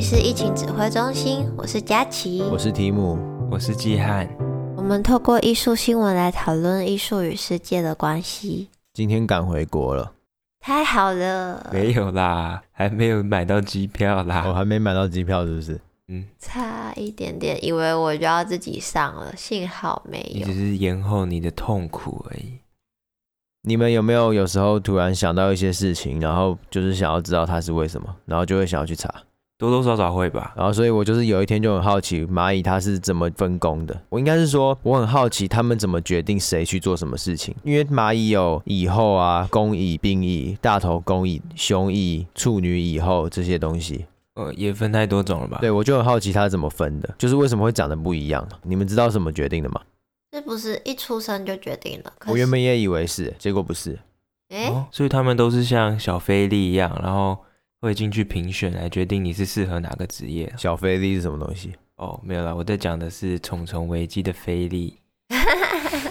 里是疫情指挥中心，我是佳琪，我是提姆，我是季汉。我们透过艺术新闻来讨论艺术与世界的关系。今天赶回国了，太好了。没有啦，还没有买到机票啦。我还没买到机票，是不是？嗯，差一点点，以为我就要自己上了，幸好没有。你只是延后你的痛苦而已。你们有没有有时候突然想到一些事情，然后就是想要知道它是为什么，然后就会想要去查？多多少少会吧。然后，所以我就是有一天就很好奇蚂蚁它是怎么分工的。我应该是说，我很好奇他们怎么决定谁去做什么事情。因为蚂蚁有蚁后啊、工蚁、兵蚁、大头工蚁、雄蚁、处女蚁后这些东西。呃，也分太多种了吧？对，我就很好奇它是怎么分的，就是为什么会长得不一样？你们知道怎么决定的吗？是不是一出生就决定了？我原本也以为是，结果不是。哎、哦，所以他们都是像小菲力一样，然后会进去评选来决定你是适合哪个职业。小菲力是什么东西？哦，没有啦，我在讲的是虫虫危机的菲力。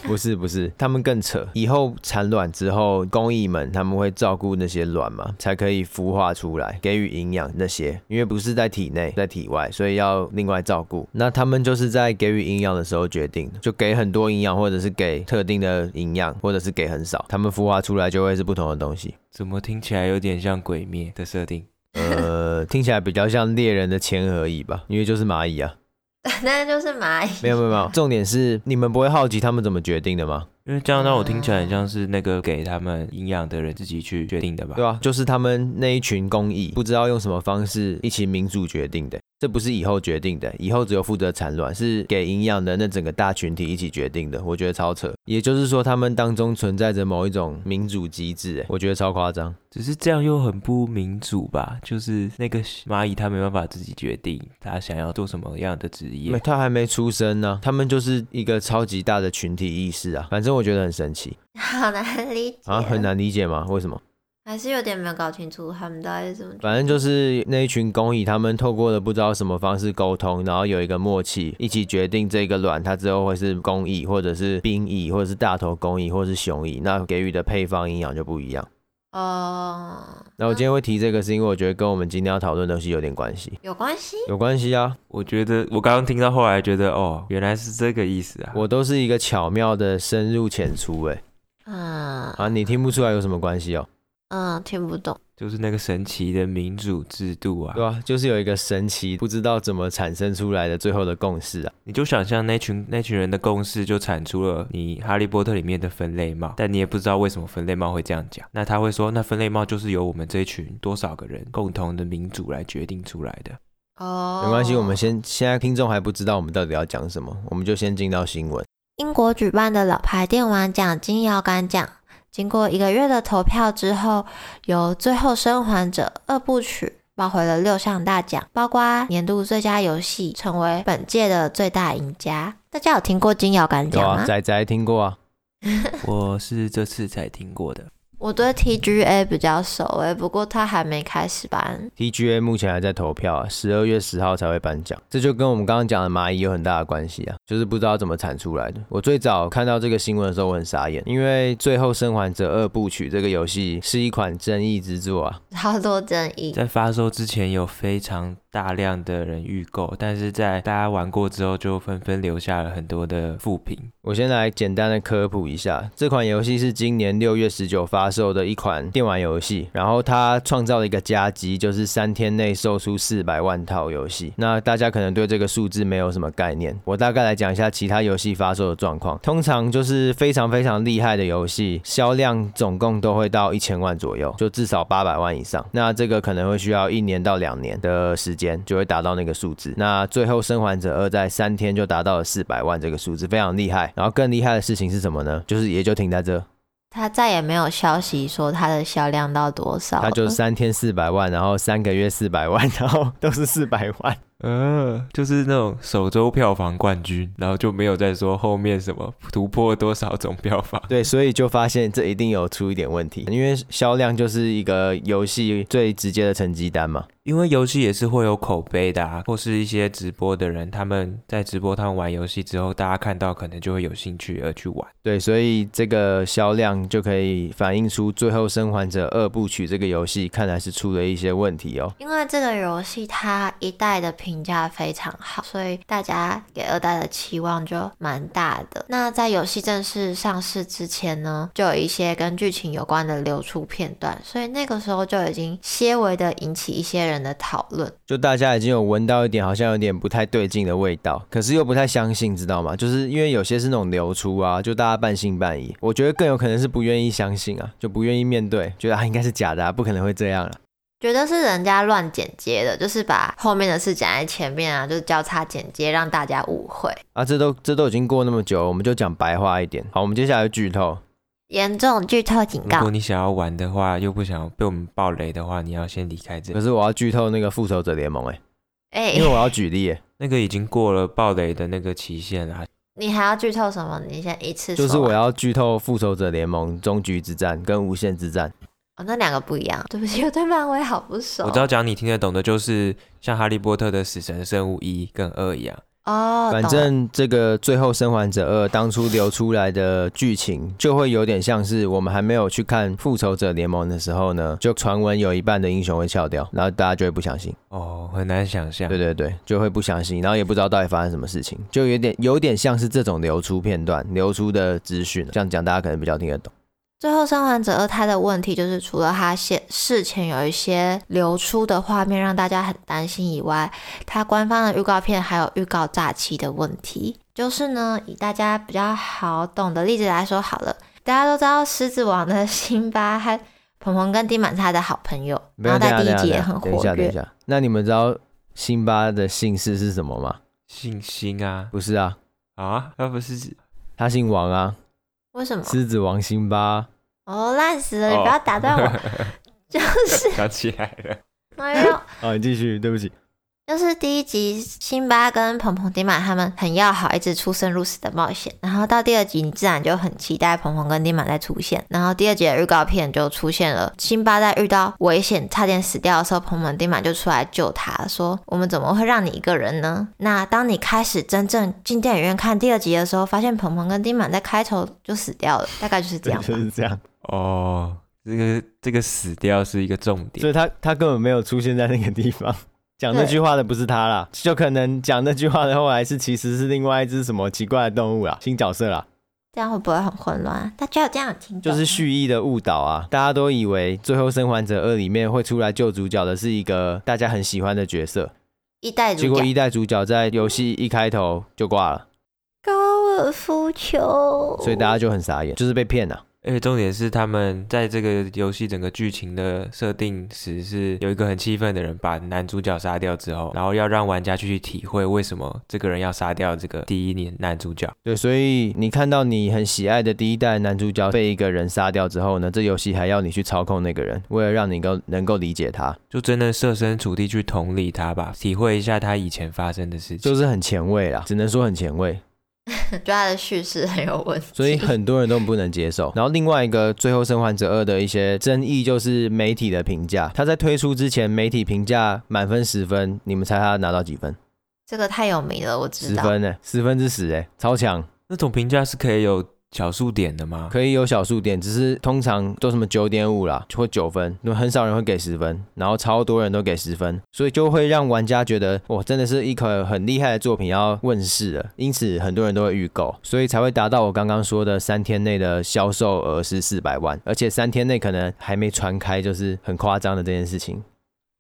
不是不是，他们更扯。以后产卵之后，工蚁们他们会照顾那些卵嘛，才可以孵化出来，给予营养那些。因为不是在体内，在体外，所以要另外照顾。那他们就是在给予营养的时候决定，就给很多营养，或者是给特定的营养，或者是给很少，他们孵化出来就会是不同的东西。怎么听起来有点像鬼灭的设定？呃，听起来比较像猎人的前和蚁吧，因为就是蚂蚁啊。那就是蚂蚁。没有没有没有，重点是你们不会好奇他们怎么决定的吗？因为这样让我听起来很像是那个给他们营养的人自己去决定的吧？对啊，就是他们那一群工蚁不知道用什么方式一起民主决定的。这不是以后决定的，以后只有负责产卵，是给营养的那整个大群体一起决定的。我觉得超扯，也就是说他们当中存在着某一种民主机制，哎，我觉得超夸张。只是这样又很不民主吧？就是那个蚂蚁它没办法自己决定它想要做什么样的职业，它还没出生呢，他们就是一个超级大的群体意识啊。反正我觉得很神奇，好难理解啊，很难理解吗？为什么？还是有点没有搞清楚他们到底是怎么。反正就是那一群工蚁，他们透过了不知道什么方式沟通，然后有一个默契，一起决定这个卵它之后会是工蚁，或者是兵蚁，或者是大头工蚁，或者是雄蚁，那给予的配方营养就不一样。哦。那我今天会提这个，是因为我觉得跟我们今天要讨论的东西有点关系。有关系？有关系啊！我觉得我刚刚听到后来觉得，哦，原来是这个意思啊！我都是一个巧妙的深入浅出，哎。嗯。啊，你听不出来有什么关系哦？嗯，听不懂，就是那个神奇的民主制度啊，对啊，就是有一个神奇不知道怎么产生出来的最后的共识啊。你就想象那群那群人的共识，就产出了你哈利波特里面的分类帽，但你也不知道为什么分类帽会这样讲。那他会说，那分类帽就是由我们这一群多少个人共同的民主来决定出来的。哦，没关系，我们先现在听众还不知道我们到底要讲什么，我们就先进到新闻。英国举办的老牌电玩奖金摇杆奖。经过一个月的投票之后，由《最后生还者》二部曲抱回了六项大奖，包括年度最佳游戏，成为本届的最大赢家。大家有听过金摇杆奖吗？仔仔、啊、听过啊，我是这次才听过的。我对 TGA 比较熟诶，不过他还没开始颁。TGA 目前还在投票啊，十二月十号才会颁奖。这就跟我们刚刚讲的蚂蚁有很大的关系啊，就是不知道怎么产出来的。我最早看到这个新闻的时候，我很傻眼，因为《最后生还者二部曲》这个游戏是一款争议之作啊，好多争议。在发售之前有非常大量的人预购，但是在大家玩过之后，就纷纷留下了很多的负评。我先来简单的科普一下，这款游戏是今年六月十九发售的一款电玩游戏，然后它创造了一个佳绩，就是三天内售出四百万套游戏。那大家可能对这个数字没有什么概念，我大概来讲一下其他游戏发售的状况。通常就是非常非常厉害的游戏，销量总共都会到一千万左右，就至少八百万以上。那这个可能会需要一年到两年的时间，就会达到那个数字。那最后生还者二在三天就达到了四百万这个数字，非常厉害。然后更厉害的事情是什么呢？就是也就停在这，他再也没有消息说它的销量到多少。他就三天四百万，然后三个月四百万，然后都是四百万。呃，就是那种首周票房冠军，然后就没有再说后面什么突破多少种票房。对，所以就发现这一定有出一点问题，因为销量就是一个游戏最直接的成绩单嘛。因为游戏也是会有口碑的啊，或是一些直播的人，他们在直播他们玩游戏之后，大家看到可能就会有兴趣而去玩。对，所以这个销量就可以反映出《最后生还者二部曲》这个游戏看来是出了一些问题哦。因为这个游戏它一代的评评价非常好，所以大家给二代的期望就蛮大的。那在游戏正式上市之前呢，就有一些跟剧情有关的流出片段，所以那个时候就已经些微的引起一些人的讨论，就大家已经有闻到一点好像有点不太对劲的味道，可是又不太相信，知道吗？就是因为有些是那种流出啊，就大家半信半疑。我觉得更有可能是不愿意相信啊，就不愿意面对，觉得啊应该是假的啊，不可能会这样了。觉得是人家乱剪接的，就是把后面的事讲在前面啊，就是交叉剪接让大家误会啊。这都这都已经过那么久，我们就讲白话一点。好，我们接下来剧透。严重剧透警告！如果你想要玩的话，又不想被我们爆雷的话，你要先离开这。可是我要剧透那个复仇者联盟哎、欸，哎、欸，因为我要举例哎，那个已经过了爆雷的那个期限了。你还要剧透什么？你先一次说。就是我要剧透复仇者联盟终局之战跟无限之战。哦，那两个不一样。对不起，我对漫威好不熟。我知道讲你听得懂的，就是像哈利波特的死神生物一跟二一样。哦，反正这个最后生还者二当初流出来的剧情，就会有点像是我们还没有去看复仇者联盟的时候呢，就传闻有一半的英雄会翘掉，然后大家就会不相信。哦，很难想象。对对对，就会不相信，然后也不知道到底发生什么事情，就有点有点像是这种流出片段、流出的资讯，这样讲大家可能比较听得懂。最后生还者二，胎的问题就是除了他现事前有一些流出的画面让大家很担心以外，他官方的预告片还有预告诈欺的问题。就是呢，以大家比较好懂的例子来说好了，大家都知道狮子王的辛巴和鹏鹏跟丁满是他的好朋友，然后在第一集也很活跃。等一下，等一下，那你们知道辛巴的姓氏是什么吗？姓辛啊？不是啊？啊？他不是？他姓王啊？为什么？狮子王辛巴。哦，烂死了！你不要打断我。哦、就是想起来了。哎呦。哦，你继续，对不起。就是第一集，辛巴跟鹏鹏、丁满他们很要好，一直出生入死的冒险。然后到第二集，你自然就很期待鹏鹏跟丁满再出现。然后第二集的预告片就出现了，辛巴在遇到危险、差点死掉的时候，鹏鹏、丁满就出来救他，说：“我们怎么会让你一个人呢？”那当你开始真正进电影院看第二集的时候，发现鹏鹏跟丁满在开头就死掉了，大概就是这样。就是这样。哦，这个这个死掉是一个重点，所以他他根本没有出现在那个地方。讲那句话的不是他啦，就可能讲那句话的后来是其实是另外一只什么奇怪的动物啦，新角色啦。这样会不会很混乱？大家有这样听？就是蓄意的误导啊！大家都以为《最后生还者二》里面会出来救主角的是一个大家很喜欢的角色，一代主角。结果一代主角在游戏一开头就挂了，高尔夫球，所以大家就很傻眼，就是被骗了。而且重点是，他们在这个游戏整个剧情的设定时，是有一个很气愤的人把男主角杀掉之后，然后要让玩家去体会为什么这个人要杀掉这个第一年男主角。对，所以你看到你很喜爱的第一代男主角被一个人杀掉之后呢，这游戏还要你去操控那个人，为了让你够能够理解他，就真的设身处地去同理他吧，体会一下他以前发生的事情，就是很前卫啦，只能说很前卫。觉得他的叙事很有问题，所以很多人都不能接受。然后另外一个《最后生还者二》的一些争议就是媒体的评价。他在推出之前，媒体评价满分十分，你们猜他拿到几分？这个太有名了，我知道。十分呢，十分之十，哎，超强。那种评价是可以有。小数点的吗？可以有小数点，只是通常都什么九点五啦，或九分，那很少人会给十分，然后超多人都给十分，所以就会让玩家觉得哇，真的是一颗很厉害的作品要问世了，因此很多人都会预购，所以才会达到我刚刚说的三天内的销售额是四百万，而且三天内可能还没传开，就是很夸张的这件事情。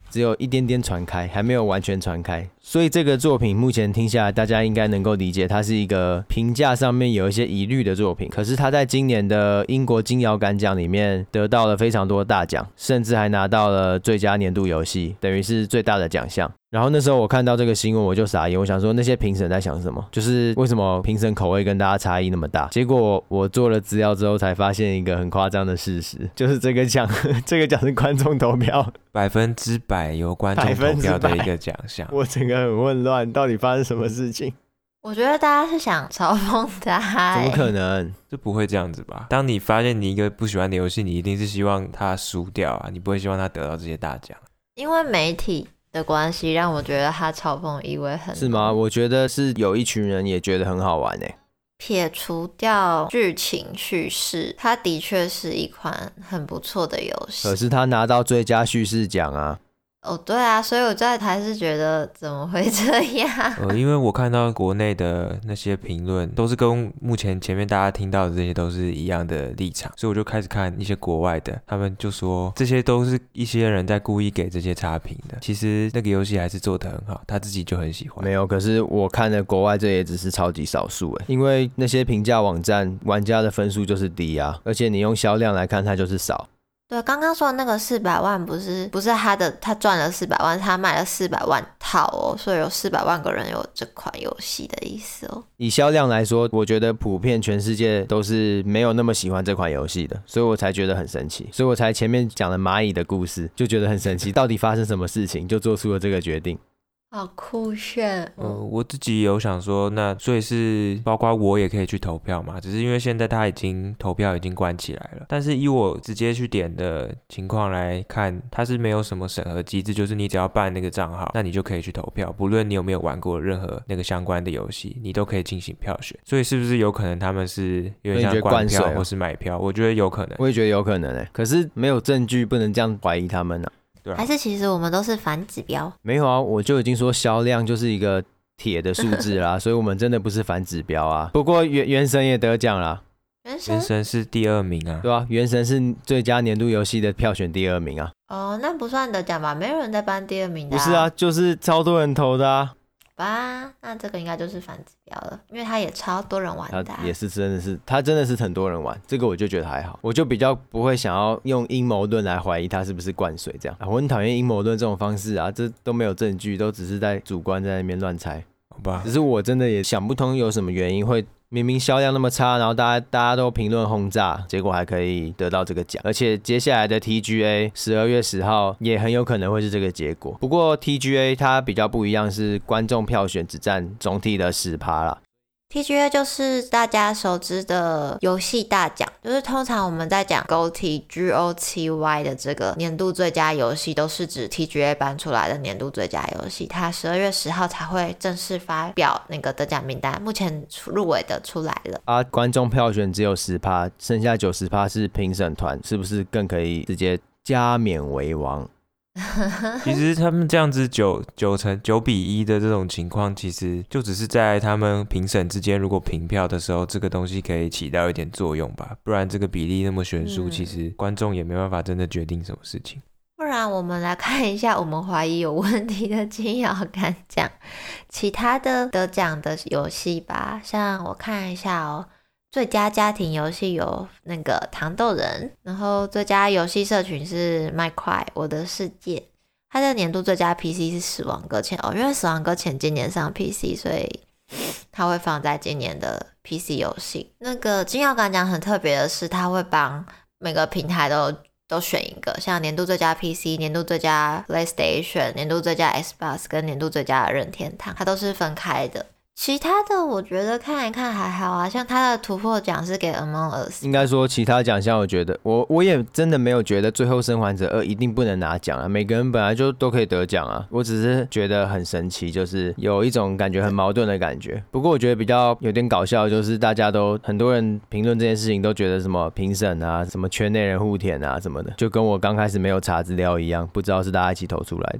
只有一点点传开，还没有完全传开，所以这个作品目前听下来，大家应该能够理解，它是一个评价上面有一些疑虑的作品。可是它在今年的英国金摇杆奖里面得到了非常多大奖，甚至还拿到了最佳年度游戏，等于是最大的奖项。然后那时候我看到这个新闻，我就傻眼，我想说那些评审在想什么？就是为什么评审口味跟大家差异那么大？结果我做了资料之后，才发现一个很夸张的事实，就是这个奖，这个奖是观众投票，百分之百由观众投票的一个奖项。我整个很混乱，到底发生什么事情？我觉得大家是想嘲讽他，怎么可能？就不会这样子吧？当你发现你一个不喜欢的游戏，你一定是希望他输掉啊，你不会希望他得到这些大奖，因为媒体。的关系让我觉得他嘲讽意味很。是吗？我觉得是有一群人也觉得很好玩诶。撇除掉剧情叙事，它的确是一款很不错的游戏。可是他拿到最佳叙事奖啊。哦，对啊，所以我在台是觉得怎么会 这样？呃，因为我看到国内的那些评论都是跟目前前面大家听到的这些都是一样的立场，所以我就开始看一些国外的，他们就说这些都是一些人在故意给这些差评的。其实那个游戏还是做得很好，他自己就很喜欢。没有，可是我看的国外这也只是超级少数诶，因为那些评价网站玩家的分数就是低啊，而且你用销量来看，它就是少。对，刚刚说的那个四百万不是不是他的，他赚了四百万，他卖了四百万套哦，所以有四百万个人有这款游戏的意思哦。以销量来说，我觉得普遍全世界都是没有那么喜欢这款游戏的，所以我才觉得很神奇，所以我才前面讲了蚂蚁的故事，就觉得很神奇，到底发生什么事情，就做出了这个决定。好酷炫！嗯、呃，我自己有想说，那所以是包括我也可以去投票嘛？只是因为现在他已经投票已经关起来了。但是以我直接去点的情况来看，它是没有什么审核机制，就是你只要办那个账号，那你就可以去投票，不论你有没有玩过任何那个相关的游戏，你都可以进行票选。所以是不是有可能他们是有点像灌票或是买票？我觉得有可能，我也觉得有可能诶。可是没有证据，不能这样怀疑他们呢、啊。对啊、还是其实我们都是反指标？没有啊，我就已经说销量就是一个铁的数字啦，所以我们真的不是反指标啊。不过原原神也得奖啦，原神原神是第二名啊，对啊，原神是最佳年度游戏的票选第二名啊。哦，那不算得奖吧？没有人在颁第二名的、啊。不是啊，就是超多人投的啊。吧，那这个应该就是反指标了，因为它也超多人玩的、啊。也是真的是，它真的是很多人玩，这个我就觉得还好，我就比较不会想要用阴谋论来怀疑它是不是灌水这样。啊、我很讨厌阴谋论这种方式啊，这都没有证据，都只是在主观在那边乱猜，好吧？只是我真的也想不通有什么原因会。明明销量那么差，然后大家大家都评论轰炸，结果还可以得到这个奖，而且接下来的 TGA 十二月十号也很有可能会是这个结果。不过 TGA 它比较不一样，是观众票选只占总体的十趴啦。TGA 就是大家熟知的游戏大奖，就是通常我们在讲 GOTGOTY 的这个年度最佳游戏，都是指 TGA 颁出来的年度最佳游戏。它十二月十号才会正式发表那个得奖名单，目前入围的出来了。啊，观众票选只有十趴，剩下九十趴是评审团，是不是更可以直接加冕为王？其实他们这样子九九成九比一的这种情况，其实就只是在他们评审之间，如果平票的时候，这个东西可以起到一点作用吧。不然这个比例那么悬殊，其实观众也没办法真的决定什么事情。不 然 我们来看一下，我们怀疑有问题的金摇杆奖，其他的得奖的游戏吧。像我看一下哦。最佳家庭游戏有那个《糖豆人》，然后最佳游戏社群是《麦块我的世界》，它的年度最佳 PC 是《死亡搁浅》哦，因为《死亡搁浅》今年上 PC，所以它会放在今年的 PC 游戏。那个金摇杆奖很特别的是，它会帮每个平台都都选一个，像年度最佳 PC、年度最佳 PlayStation、年度最佳 Xbox 跟年度最佳任天堂，它都是分开的。其他的我觉得看一看还好啊，像他的突破奖是给 Among Us。应该说其他奖项，我觉得我我也真的没有觉得最后生还者二一定不能拿奖啊，每个人本来就都可以得奖啊。我只是觉得很神奇，就是有一种感觉很矛盾的感觉。不过我觉得比较有点搞笑，就是大家都很多人评论这件事情都觉得什么评审啊，什么圈内人互舔啊什么的，就跟我刚开始没有查资料一样，不知道是大家一起投出来的。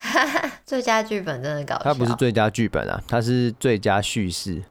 最佳剧本真的搞笑，它不是最佳剧本啊，它是最佳叙事。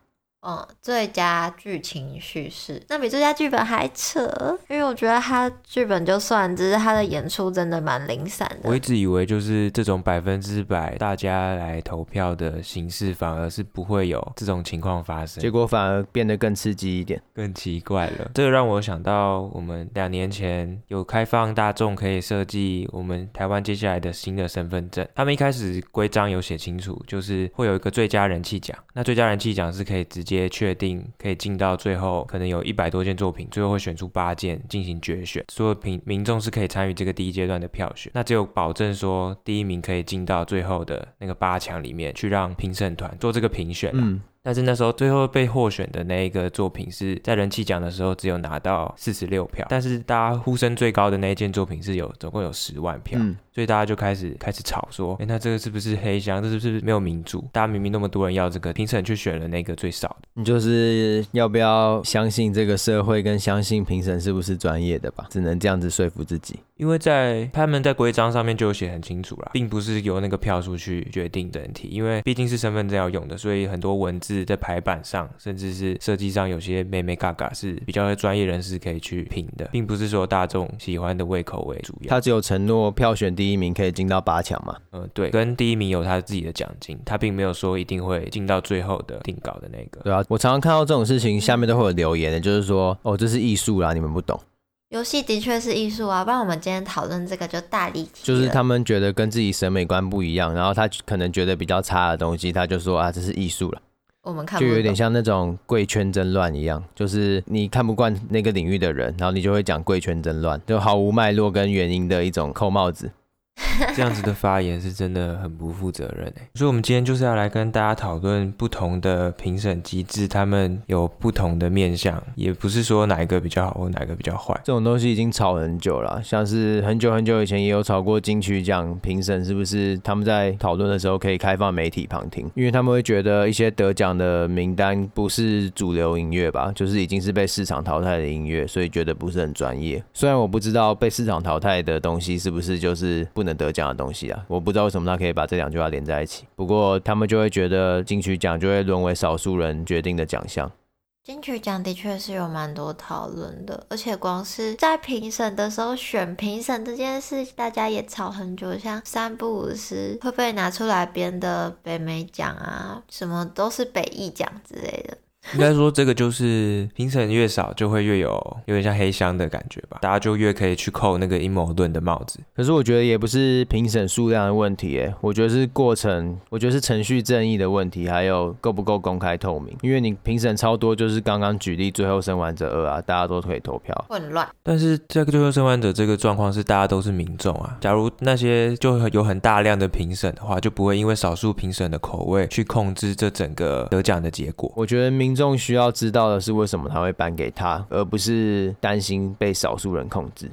嗯，最佳剧情叙事，那比最佳剧本还扯，因为我觉得他剧本就算，只是他的演出真的蛮零散的。我一直以为就是这种百分之百大家来投票的形式，反而是不会有这种情况发生，结果反而变得更刺激一点，更奇怪了。这个让我想到我们两年前有开放大众可以设计我们台湾接下来的新的身份证，他们一开始规章有写清楚，就是会有一个最佳人气奖，那最佳人气奖是可以直接。确定可以进到最后，可能有一百多件作品，最后会选出八件进行决选，所有平民众是可以参与这个第一阶段的票选。那只有保证说第一名可以进到最后的那个八强里面去，让评审团做这个评选。但是那时候最后被获选的那一个作品是在人气奖的时候只有拿到四十六票，但是大家呼声最高的那一件作品是有总共有十万票，嗯、所以大家就开始开始吵说，哎，那这个是不是黑箱？这是不是没有民主？大家明明那么多人要这个，评审却选了那个最少的。你就是要不要相信这个社会，跟相信评审是不是专业的吧？只能这样子说服自己。因为在他们在规章上面就有写很清楚了，并不是由那个票数去决定整体，因为毕竟是身份证要用的，所以很多文字在排版上，甚至是设计上有些美美嘎嘎是比较专业人士可以去评的，并不是说大众喜欢的胃口为主要。他只有承诺票选第一名可以进到八强嘛？嗯，对，跟第一名有他自己的奖金，他并没有说一定会进到最后的定稿的那个。对啊，我常常看到这种事情，下面都会有留言的，就是说，哦，这是艺术啦，你们不懂。游戏的确是艺术啊，不然我们今天讨论这个就大离题。就是他们觉得跟自己审美观不一样，然后他可能觉得比较差的东西，他就说啊，这是艺术了。我们看就有点像那种贵圈争乱一样，就是你看不惯那个领域的人，然后你就会讲贵圈争乱，就毫无脉络跟原因的一种扣帽子。这样子的发言是真的很不负责任哎，所以我们今天就是要来跟大家讨论不同的评审机制，他们有不同的面向，也不是说哪一个比较好或哪一个比较坏。这种东西已经吵很久了，像是很久很久以前也有吵过金曲奖评审是不是他们在讨论的时候可以开放媒体旁听，因为他们会觉得一些得奖的名单不是主流音乐吧，就是已经是被市场淘汰的音乐，所以觉得不是很专业。虽然我不知道被市场淘汰的东西是不是就是不能得奖的东西啊，我不知道为什么他可以把这两句话连在一起。不过他们就会觉得金曲奖就会沦为少数人决定的奖项。金曲奖的确是有蛮多讨论的，而且光是在评审的时候选评审这件事，大家也吵很久。像三不五时会不会拿出来编的北美奖啊，什么都是北艺奖之类的。应该说，这个就是评审越少，就会越有有点像黑箱的感觉吧，大家就越可以去扣那个阴谋论的帽子。可是我觉得也不是评审数量的问题，哎，我觉得是过程，我觉得是程序正义的问题，还有够不够公开透明。因为你评审超多，就是刚刚举例《最后生还者二》啊，大家都可以投票，混乱。但是这个《最后生还者》这个状况是大家都是民众啊，假如那些就有很大量的评审的话，就不会因为少数评审的口味去控制这整个得奖的结果。我觉得民众需要知道的是为什么他会颁给他，而不是担心被少数人控制。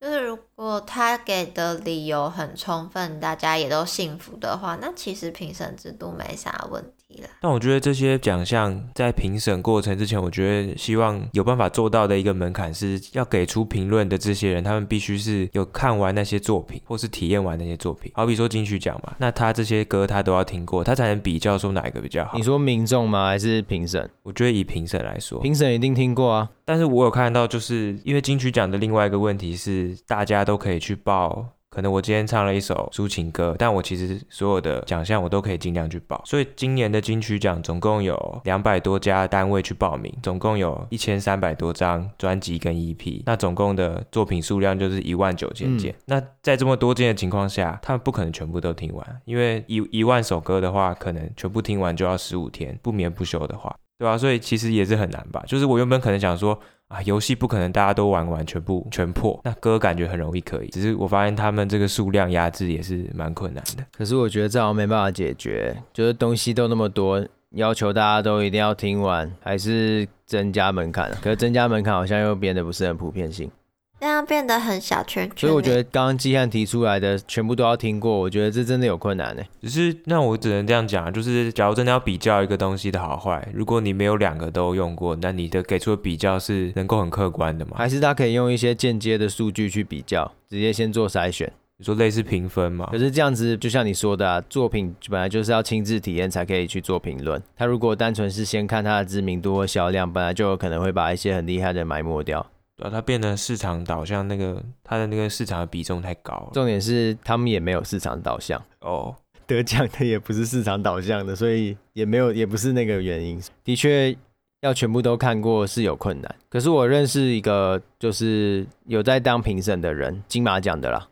就是如果他给的理由很充分，大家也都信服的话，那其实评审制度没啥问题。但我觉得这些奖项在评审过程之前，我觉得希望有办法做到的一个门槛是要给出评论的这些人，他们必须是有看完那些作品，或是体验完那些作品。好比说金曲奖嘛，那他这些歌他都要听过，他才能比较说哪一个比较好。你说民众吗？还是评审？我觉得以评审来说，评审一定听过啊。但是我有看到，就是因为金曲奖的另外一个问题是，大家都可以去报。可能我今天唱了一首抒情歌，但我其实所有的奖项我都可以尽量去报。所以今年的金曲奖总共有两百多家单位去报名，总共有一千三百多张专辑跟 EP，那总共的作品数量就是一万九千件。嗯、那在这么多件的情况下，他们不可能全部都听完，因为一一万首歌的话，可能全部听完就要十五天，不眠不休的话，对吧、啊？所以其实也是很难吧。就是我原本可能想说。啊，游戏不可能大家都玩完全部全破，那歌感觉很容易可以，只是我发现他们这个数量压制也是蛮困难的。可是我觉得这好像没办法解决，就是东西都那么多，要求大家都一定要听完，还是增加门槛。可是增加门槛好像又变得不是很普遍性。这样变得很小圈圈，所以我觉得刚刚季汉提出来的全部都要听过，我觉得这真的有困难呢。只是那我只能这样讲，就是假如真的要比较一个东西的好坏，如果你没有两个都用过，那你的给出的比较是能够很客观的吗？还是他可以用一些间接的数据去比较，直接先做筛选？你说类似评分嘛？可是这样子，就像你说的啊，作品本来就是要亲自体验才可以去做评论。他如果单纯是先看他的知名度或销量，本来就有可能会把一些很厉害的埋没掉。对啊，它变得市场导向，那个它的那个市场的比重太高了。重点是他们也没有市场导向哦，得奖的也不是市场导向的，所以也没有，也不是那个原因。的确。要全部都看过是有困难，可是我认识一个就是有在当评审的人，金马奖的啦。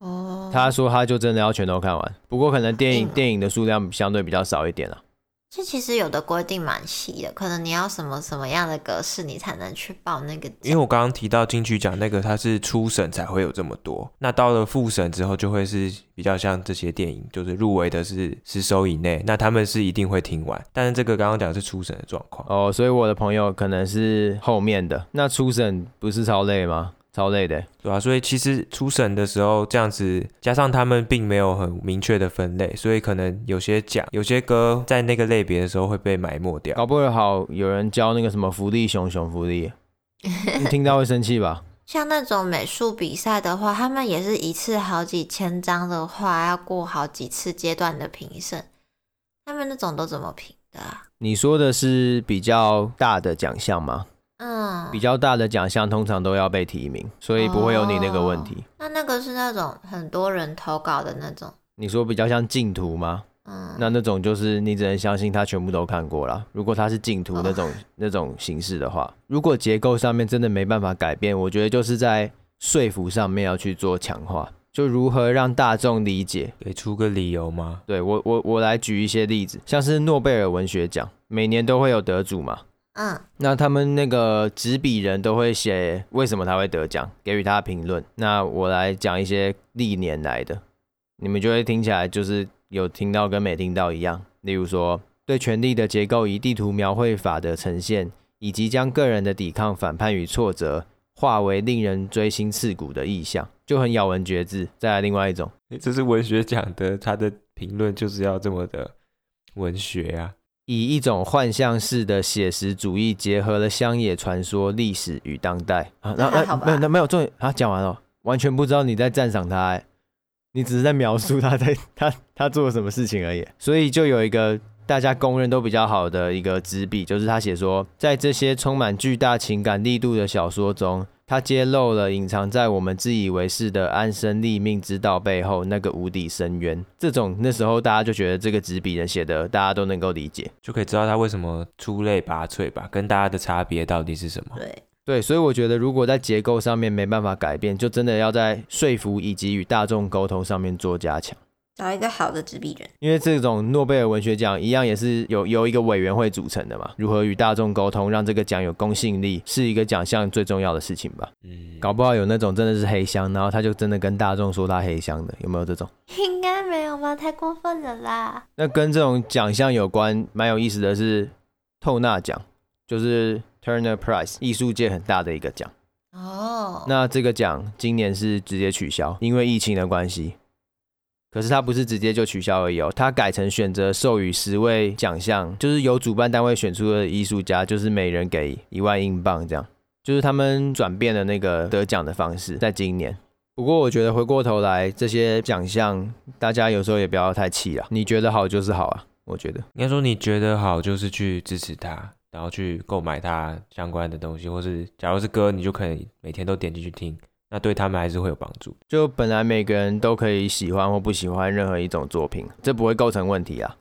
哦，他说他就真的要全都看完，不过可能电影电影的数量相对比较少一点啦。这其实有的规定蛮细的，可能你要什么什么样的格式，你才能去报那个。因为我刚刚提到金曲奖那个，它是初审才会有这么多，那到了复审之后，就会是比较像这些电影，就是入围的是十首以内，那他们是一定会听完。但是这个刚刚讲的是初审的状况哦，所以我的朋友可能是后面的，那初审不是超累吗？超累的，对吧、啊？所以其实初审的时候这样子，加上他们并没有很明确的分类，所以可能有些奖、有些歌在那个类别的时候会被埋没掉。搞不好有人教那个什么福利熊熊福利，你听到会生气吧？像那种美术比赛的话，他们也是一次好几千张的画，要过好几次阶段的评审。他们那种都怎么评的啊？你说的是比较大的奖项吗？嗯，比较大的奖项通常都要被提名，所以不会有你那个问题。哦，那那个是那种很多人投稿的那种。你说比较像净图吗？嗯，那那种就是你只能相信他全部都看过了。如果他是净图那种、哦、那种形式的话，如果结构上面真的没办法改变，我觉得就是在说服上面要去做强化，就如何让大众理解，给出个理由吗？对，我我我来举一些例子，像是诺贝尔文学奖，每年都会有得主嘛。嗯，那他们那个执笔人都会写为什么他会得奖，给予他评论。那我来讲一些历年来的，你们就会听起来就是有听到跟没听到一样。例如说，对权力的结构以地图描绘法的呈现，以及将个人的抵抗、反叛与挫折化为令人锥心刺骨的意象，就很咬文嚼字。再来另外一种，这是文学奖的，他的评论就是要这么的文学啊。以一种幻象式的写实主义结合了乡野传说、历史与当代啊，那那没有那没有重点啊，讲完了，完全不知道你在赞赏他，哎，你只是在描述他在他他做了什么事情而已。所以就有一个大家公认都比较好的一个执笔，就是他写说，在这些充满巨大情感力度的小说中。他揭露了隐藏在我们自以为是的安身立命之道背后那个无底深渊。这种那时候大家就觉得这个执笔人写的，大家都能够理解，就可以知道他为什么出类拔萃吧？跟大家的差别到底是什么？对对，所以我觉得如果在结构上面没办法改变，就真的要在说服以及与大众沟通上面做加强。找一个好的执笔人，因为这种诺贝尔文学奖一样也是有由一个委员会组成的嘛。如何与大众沟通，让这个奖有公信力，是一个奖项最重要的事情吧。嗯，搞不好有那种真的是黑箱，然后他就真的跟大众说他黑箱的，有没有这种？应该没有吧，太过分了啦。那跟这种奖项有关，蛮有意思的是透纳奖，就是 Turner Prize，艺术界很大的一个奖。哦，那这个奖今年是直接取消，因为疫情的关系。可是他不是直接就取消而已哦，他改成选择授予十位奖项，就是由主办单位选出的艺术家，就是每人给一万英镑这样，就是他们转变了那个得奖的方式，在今年。不过我觉得回过头来，这些奖项大家有时候也不要太气了，你觉得好就是好啊，我觉得。应该说你觉得好就是去支持他，然后去购买他相关的东西，或是假如是歌，你就可以每天都点进去听。那对他们还是会有帮助。就本来每个人都可以喜欢或不喜欢任何一种作品，这不会构成问题啊。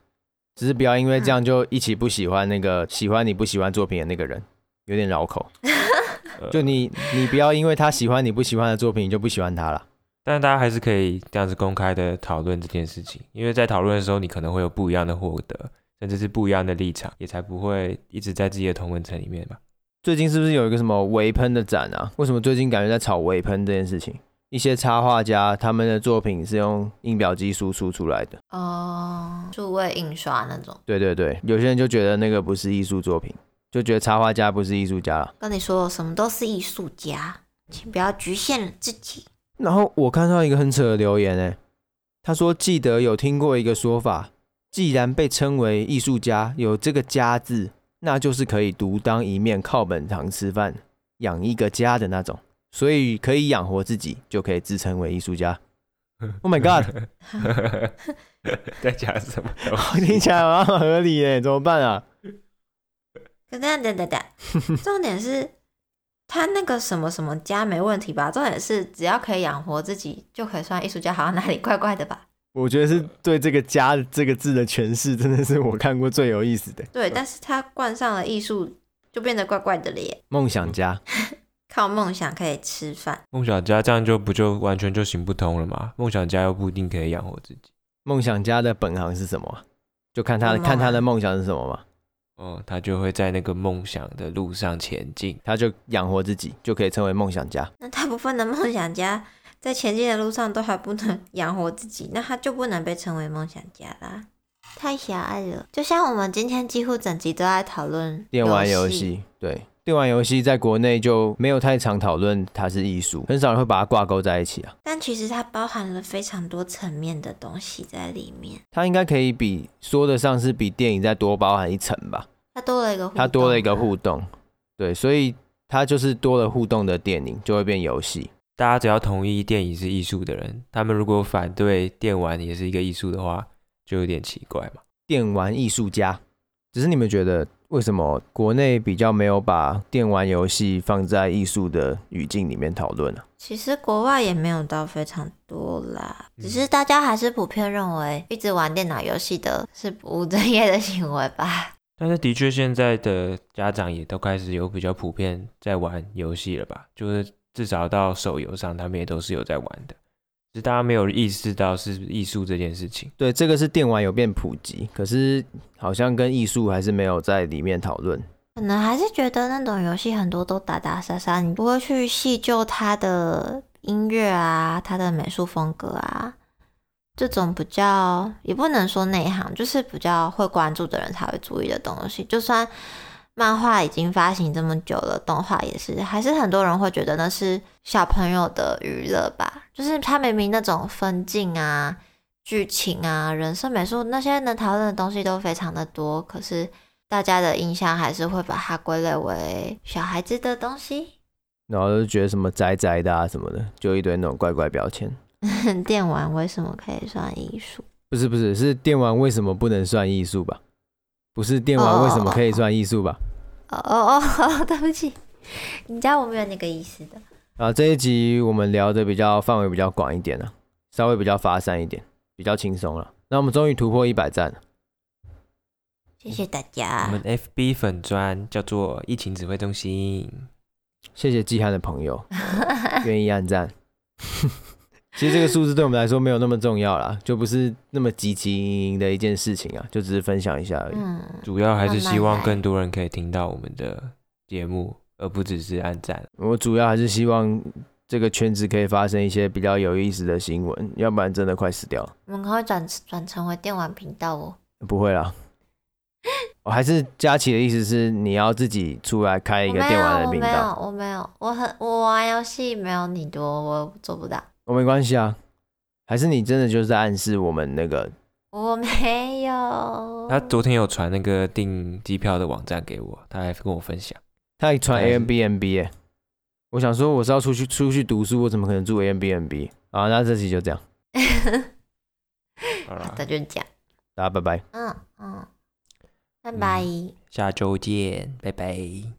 只是不要因为这样就一起不喜欢那个喜欢你不喜欢作品的那个人，有点绕口。就你你不要因为他喜欢你不喜欢的作品，你就不喜欢他了。但是大家还是可以这样子公开的讨论这件事情，因为在讨论的时候，你可能会有不一样的获得，甚至是不一样的立场，也才不会一直在自己的同文层里面吧。最近是不是有一个什么微喷的展啊？为什么最近感觉在炒微喷这件事情？一些插画家他们的作品是用印表机输出出来的哦，数位印刷那种。对对对，有些人就觉得那个不是艺术作品，就觉得插画家不是艺术家了。跟你说，什么都是艺术家，请不要局限了自己。然后我看到一个很扯的留言，哎，他说记得有听过一个说法，既然被称为艺术家，有这个“家”字。那就是可以独当一面，靠本行吃饭，养一个家的那种，所以可以养活自己，就可以自称为艺术家。Oh my god！在讲什么？听起来蛮合理耶，怎么办啊？等等等等等，重点是他那个什么什么家没问题吧？重点是只要可以养活自己就可以算艺术家，好像哪里怪怪的吧？我觉得是对这个“家”这个字的诠释，真的是我看过最有意思的。对，但是他冠上了艺术，就变得怪怪的了耶。梦想家，靠梦想可以吃饭。梦想家这样就不就完全就行不通了吗？梦想家又不一定可以养活自己。梦想家的本行是什么？就看他的看他的梦想是什么嘛。哦，他就会在那个梦想的路上前进，他就养活自己，就可以成为梦想家。那大部分的梦想家在前进的路上都还不能 养活自己，那他就不能被称为梦想家啦，太狭隘了。就像我们今天几乎整集都在讨论电玩游戏，对，电玩游戏在国内就没有太常讨论它是艺术，很少人会把它挂钩在一起啊。但其实它包含了非常多层面的东西在里面。它应该可以比说得上是比电影再多包含一层吧。它多了一个，它多了一个互动，对，所以它就是多了互动的电影就会变游戏。大家只要同意电影是艺术的人，他们如果反对电玩也是一个艺术的话，就有点奇怪嘛。电玩艺术家，只是你们觉得为什么国内比较没有把电玩游戏放在艺术的语境里面讨论呢？其实国外也没有到非常多啦，只是大家还是普遍认为一直玩电脑游戏的是不务正业的行为吧。但是的确，现在的家长也都开始有比较普遍在玩游戏了吧？就是至少到手游上，他们也都是有在玩的，只是大家没有意识到是艺术这件事情。对，这个是电玩有变普及，可是好像跟艺术还是没有在里面讨论。可能还是觉得那种游戏很多都打打杀杀，你不会去细究它的音乐啊，它的美术风格啊。这种比较也不能说内行，就是比较会关注的人才会注意的东西。就算漫画已经发行这么久了，动画也是，还是很多人会觉得那是小朋友的娱乐吧。就是他明明那种分镜啊、剧情啊、人设、美术那些能讨论的东西都非常的多，可是大家的印象还是会把它归类为小孩子的东西，然后就觉得什么宅宅的啊什么的，就一堆那种怪怪标签。电玩为什么可以算艺术？不是不是，是电玩为什么不能算艺术吧？不是电玩为什么可以算艺术吧？哦哦哦，对不起，你知道我没有那个意思的。啊，这一集我们聊的比较范围比较广一点了，稍微比较发散一点，比较轻松了。那我们终于突破一百赞了，谢谢大家。我们 FB 粉砖叫做疫情指挥中心，谢谢季汉的朋友 愿意按赞。其实这个数字对我们来说没有那么重要啦，就不是那么积极的一件事情啊，就只是分享一下而已。嗯，主要还是希望更多人可以听到我们的节目，而不只是按赞。我主要还是希望这个圈子可以发生一些比较有意思的新闻，要不然真的快死掉了。我们可能会转转成为电玩频道哦。不会啦，我还是佳琪的意思是你要自己出来开一个电玩的频道。我没有，我没有，我很我玩游戏没有你多，我做不到。我没关系啊，还是你真的就是在暗示我们那个？我没有。他昨天有传那个订机票的网站给我，他还跟我分享。他还传 Airbnb 哎，我想说我是要出去出去读书，我怎么可能住 Airbnb 啊？那这期就这样。好了，那就这样。大家拜拜。嗯嗯，拜拜。下周见，拜拜。